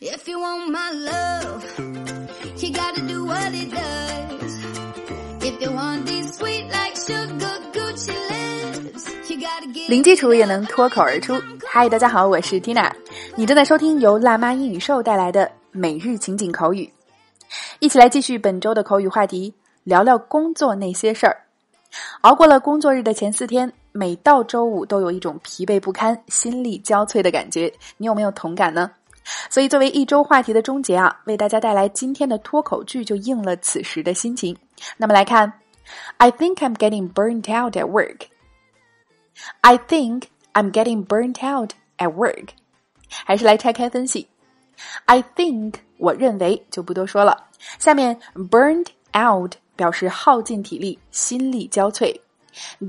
If you want my love, you gotta do what it does. If you want these sweet like sugar Gucci lips, you gotta get 零基础也能脱口而出。嗨，大家好，我是 Tina，你正在收听由辣妈英语秀带来的每日情景口语，一起来继续本周的口语话题，聊聊工作那些事儿。熬过了工作日的前四天，每到周五都有一种疲惫不堪、心力交瘁的感觉，你有没有同感呢？所以，作为一周话题的终结啊，为大家带来今天的脱口剧，就应了此时的心情。那么来看，I think I'm getting burnt out at work. I think I'm getting burnt out at work. 还是来拆开分析。I think 我认为就不多说了。下面 burnt out 表示耗尽体力、心力交瘁。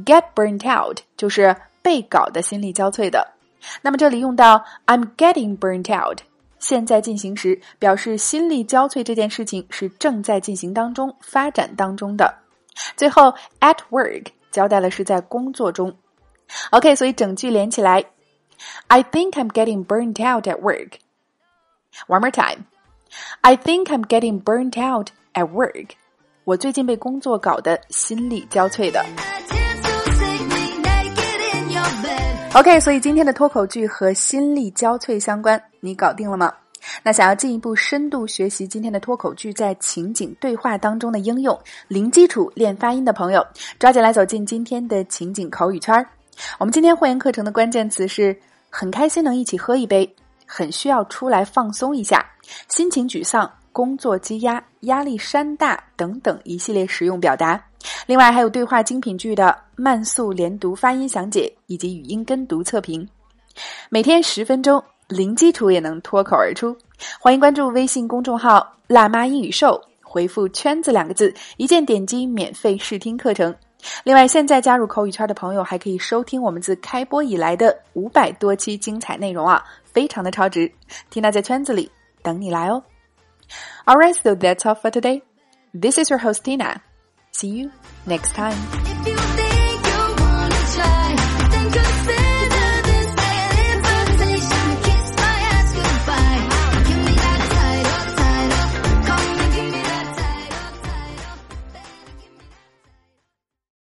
Get burnt out 就是被搞得心力交瘁的。那么这里用到 I'm getting burnt out，现在进行时，表示心力交瘁这件事情是正在进行当中、发展当中的。最后 at work 交代了是在工作中。OK，所以整句连起来，I think I'm getting burnt out at work. One more time. I think I'm getting burnt out at work. 我最近被工作搞得心力交瘁的。OK，所以今天的脱口剧和心力交瘁相关，你搞定了吗？那想要进一步深度学习今天的脱口剧在情景对话当中的应用，零基础练发音的朋友，抓紧来走进今天的情景口语圈儿。我们今天会员课程的关键词是很开心能一起喝一杯，很需要出来放松一下，心情沮丧、工作积压、压力山大等等一系列实用表达。另外还有对话精品剧的慢速连读发音详解以及语音跟读测评，每天十分钟，零基础也能脱口而出。欢迎关注微信公众号“辣妈英语秀”，回复“圈子”两个字，一键点击免费试听课程。另外，现在加入口语圈的朋友还可以收听我们自开播以来的五百多期精彩内容啊，非常的超值。缇娜在圈子里等你来哦。Alright, so that's all for today. This is your host Tina. See you next time.